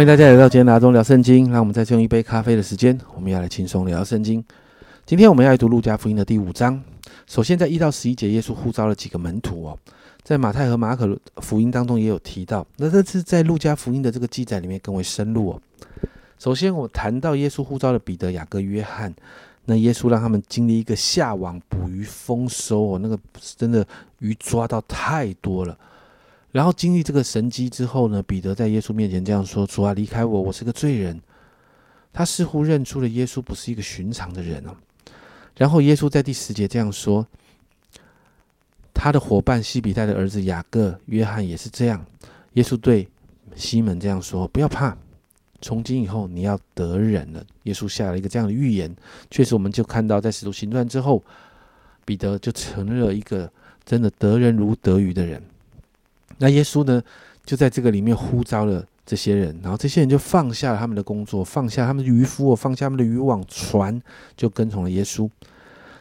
欢迎大家来到今天拿中聊圣经。让我们再用一杯咖啡的时间，我们要来轻松聊圣经。今天我们要来读路加福音的第五章。首先，在一到十一节，耶稣呼召了几个门徒哦，在马太和马可福音当中也有提到。那这次在路加福音的这个记载里面更为深入哦。首先，我谈到耶稣呼召了彼得、雅各、约翰。那耶稣让他们经历一个下网捕鱼丰收哦，那个真的鱼抓到太多了。然后经历这个神机之后呢，彼得在耶稣面前这样说：“主啊，离开我，我是个罪人。”他似乎认出了耶稣不是一个寻常的人哦。然后耶稣在第十节这样说：“他的伙伴西比泰的儿子雅各、约翰也是这样。”耶稣对西门这样说：“不要怕，从今以后你要得人了。”耶稣下了一个这样的预言。确实，我们就看到在使徒行传之后，彼得就成了一个真的得人如得鱼的人。那耶稣呢，就在这个里面呼召了这些人，然后这些人就放下了他们的工作，放下他们的渔夫，放下他们的渔网，船就跟从了耶稣。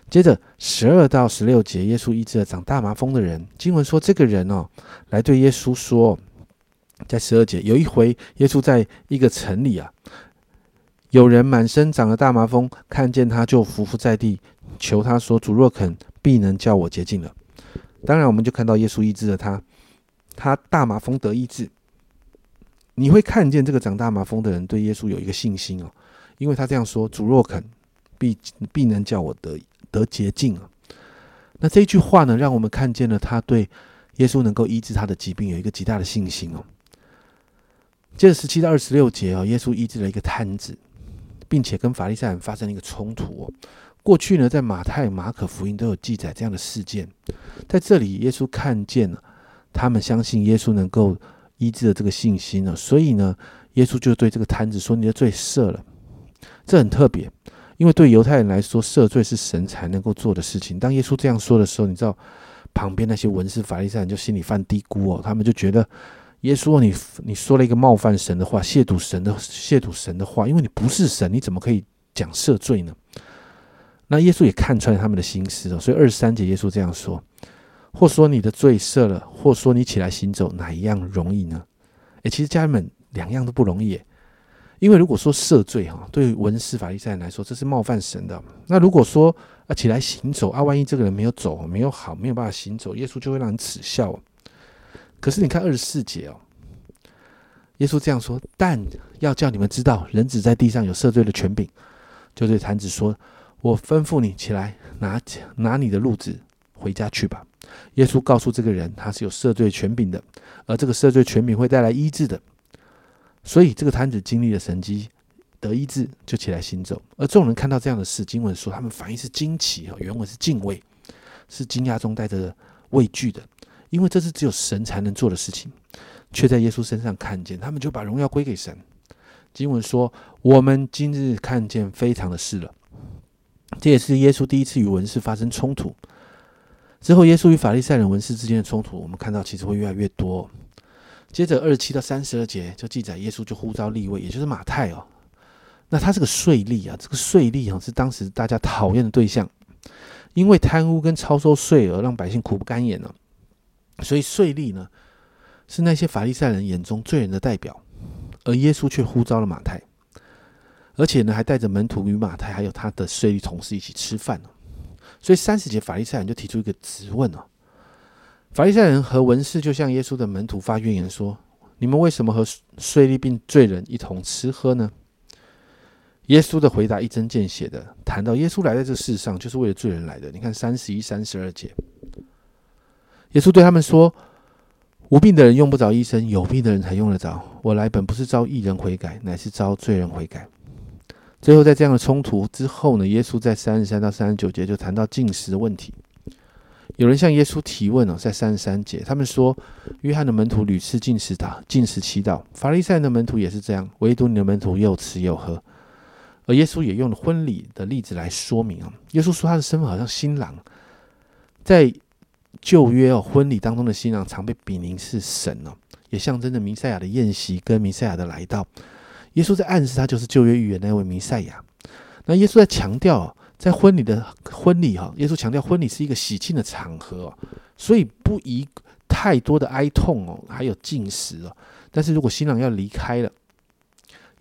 接着十二到十六节，耶稣医治了长大麻风的人。经文说，这个人哦，来对耶稣说，在十二节，有一回，耶稣在一个城里啊，有人满身长了大麻风，看见他就伏伏在地，求他说：“主若肯，必能叫我洁净了。”当然，我们就看到耶稣医治了他。他大麻风得医治，你会看见这个长大麻风的人对耶稣有一个信心哦，因为他这样说：“主若肯，必必能叫我得得洁净啊。”那这一句话呢，让我们看见了他对耶稣能够医治他的疾病有一个极大的信心哦。接着十七到二十六节哦，耶稣医治了一个瘫子，并且跟法利赛人发生了一个冲突哦。过去呢，在马太、马可福音都有记载这样的事件，在这里耶稣看见了。他们相信耶稣能够医治的这个信心呢，所以呢，耶稣就对这个摊子说：“你的罪赦了。”这很特别，因为对犹太人来说，赦罪是神才能够做的事情。当耶稣这样说的时候，你知道旁边那些文士法利赛人就心里犯嘀咕哦，他们就觉得耶稣你你说了一个冒犯神的话，亵渎神的亵渎神的话，因为你不是神，你怎么可以讲赦罪呢？那耶稣也看穿他们的心思哦，所以二十三节耶稣这样说。或说你的罪赦了，或说你起来行走，哪一样容易呢？诶，其实家人们两样都不容易，因为如果说赦罪哈，对文士法利赛人来说，这是冒犯神的。那如果说啊起来行走啊，万一这个人没有走，没有好，没有办法行走，耶稣就会让人耻笑。可是你看二十四节哦，耶稣这样说：但要叫你们知道，人子在地上有赦罪的权柄，就对坛子说：我吩咐你起来，拿拿你的褥子回家去吧。耶稣告诉这个人，他是有赦罪权柄的，而这个赦罪权柄会带来医治的。所以这个摊子经历了神迹得医治，就起来行走。而众人看到这样的事，经文说他们反应是惊奇啊，原文是敬畏，是惊讶中带着畏惧的，因为这是只有神才能做的事情，却在耶稣身上看见，他们就把荣耀归给神。经文说：“我们今日看见非常的事了。”这也是耶稣第一次与文士发生冲突。之后，耶稣与法利赛人文士之间的冲突，我们看到其实会越来越多。接着二十七到三十二节就记载，耶稣就呼召立位，也就是马太哦。那他是个税吏啊，这个税吏啊是当时大家讨厌的对象，因为贪污跟超收税额让百姓苦不堪言呢。所以税吏呢是那些法利赛人眼中罪人的代表，而耶稣却呼召了马太，而且呢还带着门徒与马太还有他的税吏同事一起吃饭呢。所以三十节法利赛人就提出一个质问哦，法利赛人和文士就向耶稣的门徒发怨言说：“你们为什么和税吏并罪人一同吃喝呢？”耶稣的回答一针见血的谈到，耶稣来在这世上就是为了罪人来的。你看三十一、三十二节，耶稣对他们说：“无病的人用不着医生，有病的人才用得着。我来本不是招义人悔改，乃是招罪人悔改。”最后，在这样的冲突之后呢，耶稣在三十三到三十九节就谈到进食的问题。有人向耶稣提问哦，在三十三节，他们说：“约翰的门徒屡次进食祷，进食祈祷；法利赛的门徒也是这样，唯独你的门徒又吃又喝。”而耶稣也用了婚礼的例子来说明啊。耶稣说他的身份好像新郎，在旧约哦婚礼当中的新郎常被比拟是神哦，也象征着弥赛亚的宴席跟弥赛亚的来到。耶稣在暗示他就是旧约预言那位弥赛亚。那耶稣在强调，在婚礼的婚礼哈，耶稣强调婚礼是一个喜庆的场合，所以不宜太多的哀痛哦，还有进食哦。但是如果新郎要离开了，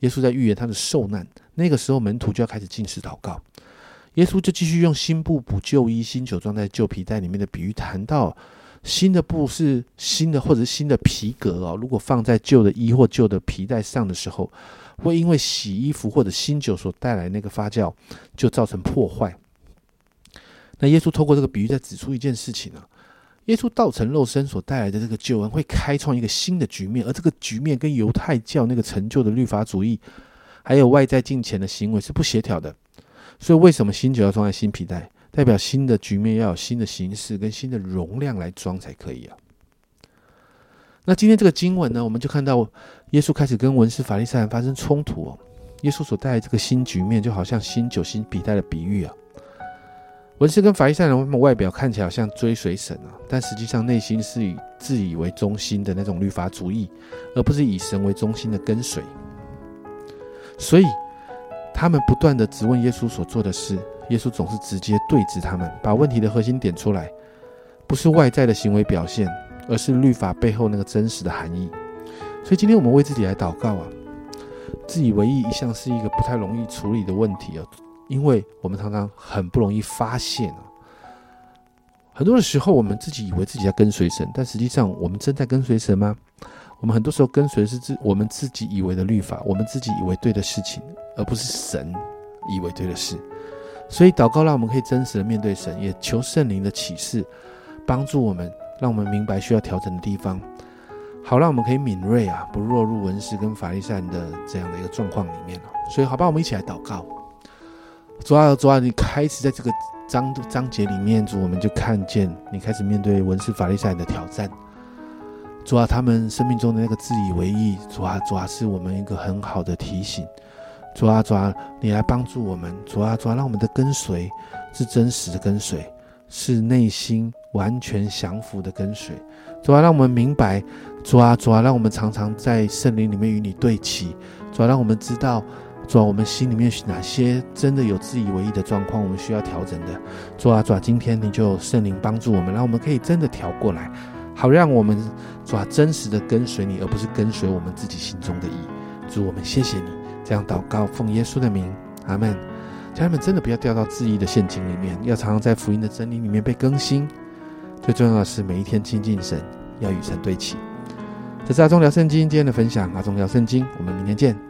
耶稣在预言他的受难。那个时候，门徒就要开始进食祷告。耶稣就继续用新布补旧衣，新酒装在旧皮袋里面的比喻，谈到新的布是新的，或者是新的皮革哦。如果放在旧的衣或旧的皮带上的时候，会因为洗衣服或者新酒所带来那个发酵，就造成破坏。那耶稣透过这个比喻，在指出一件事情啊：耶稣道成肉身所带来的这个救恩，会开创一个新的局面，而这个局面跟犹太教那个成就的律法主义，还有外在金钱的行为是不协调的。所以，为什么新酒要装在新皮带？代表新的局面要有新的形式跟新的容量来装才可以啊。那今天这个经文呢，我们就看到耶稣开始跟文士法利赛人发生冲突哦。耶稣所带来这个新局面，就好像新酒新皮带的比喻啊。文士跟法利赛人，他们外表看起来好像追随神啊，但实际上内心是以自以为中心的那种律法主义，而不是以神为中心的跟随。所以。他们不断的质问耶稣所做的事，耶稣总是直接对峙他们，把问题的核心点出来，不是外在的行为表现，而是律法背后那个真实的含义。所以今天我们为自己来祷告啊，自以为意一向是一个不太容易处理的问题啊，因为我们常常很不容易发现啊。很多的时候，我们自己以为自己在跟随神，但实际上我们真在跟随神吗？我们很多时候跟随的是自我们自己以为的律法，我们自己以为对的事情，而不是神以为对的事。所以祷告让我们可以真实的面对神，也求圣灵的启示帮助我们，让我们明白需要调整的地方，好让我们可以敏锐啊，不落入文士跟法利赛人的这样的一个状况里面所以，好吧，我们一起来祷告。主啊，主啊，你开始在这个章章节里面，主我们就看见你开始面对文士法利赛人的挑战。主啊，他们生命中的那个自以为意，主啊，主啊，是我们一个很好的提醒。主啊，主啊，你来帮助我们。主啊，主啊，让我们的跟随是真实的跟随，是内心完全降服的跟随。主啊，让我们明白。主啊，主啊，让我们常常在圣灵里面与你对齐。主啊，让我们知道，主啊，我们心里面是哪些真的有自以为意的状况，我们需要调整的。主啊，主啊，今天你就圣灵帮助我们，让我们可以真的调过来。好，让我们主啊真实的跟随你，而不是跟随我们自己心中的意。主，我们谢谢你，这样祷告，奉耶稣的名，阿门。家人们，真的不要掉到质疑的陷阱里面，要常常在福音的真理里面被更新。最重要的是，每一天亲近神，要与神对齐。这是阿忠聊圣经今天的分享，阿忠聊圣经，我们明天见。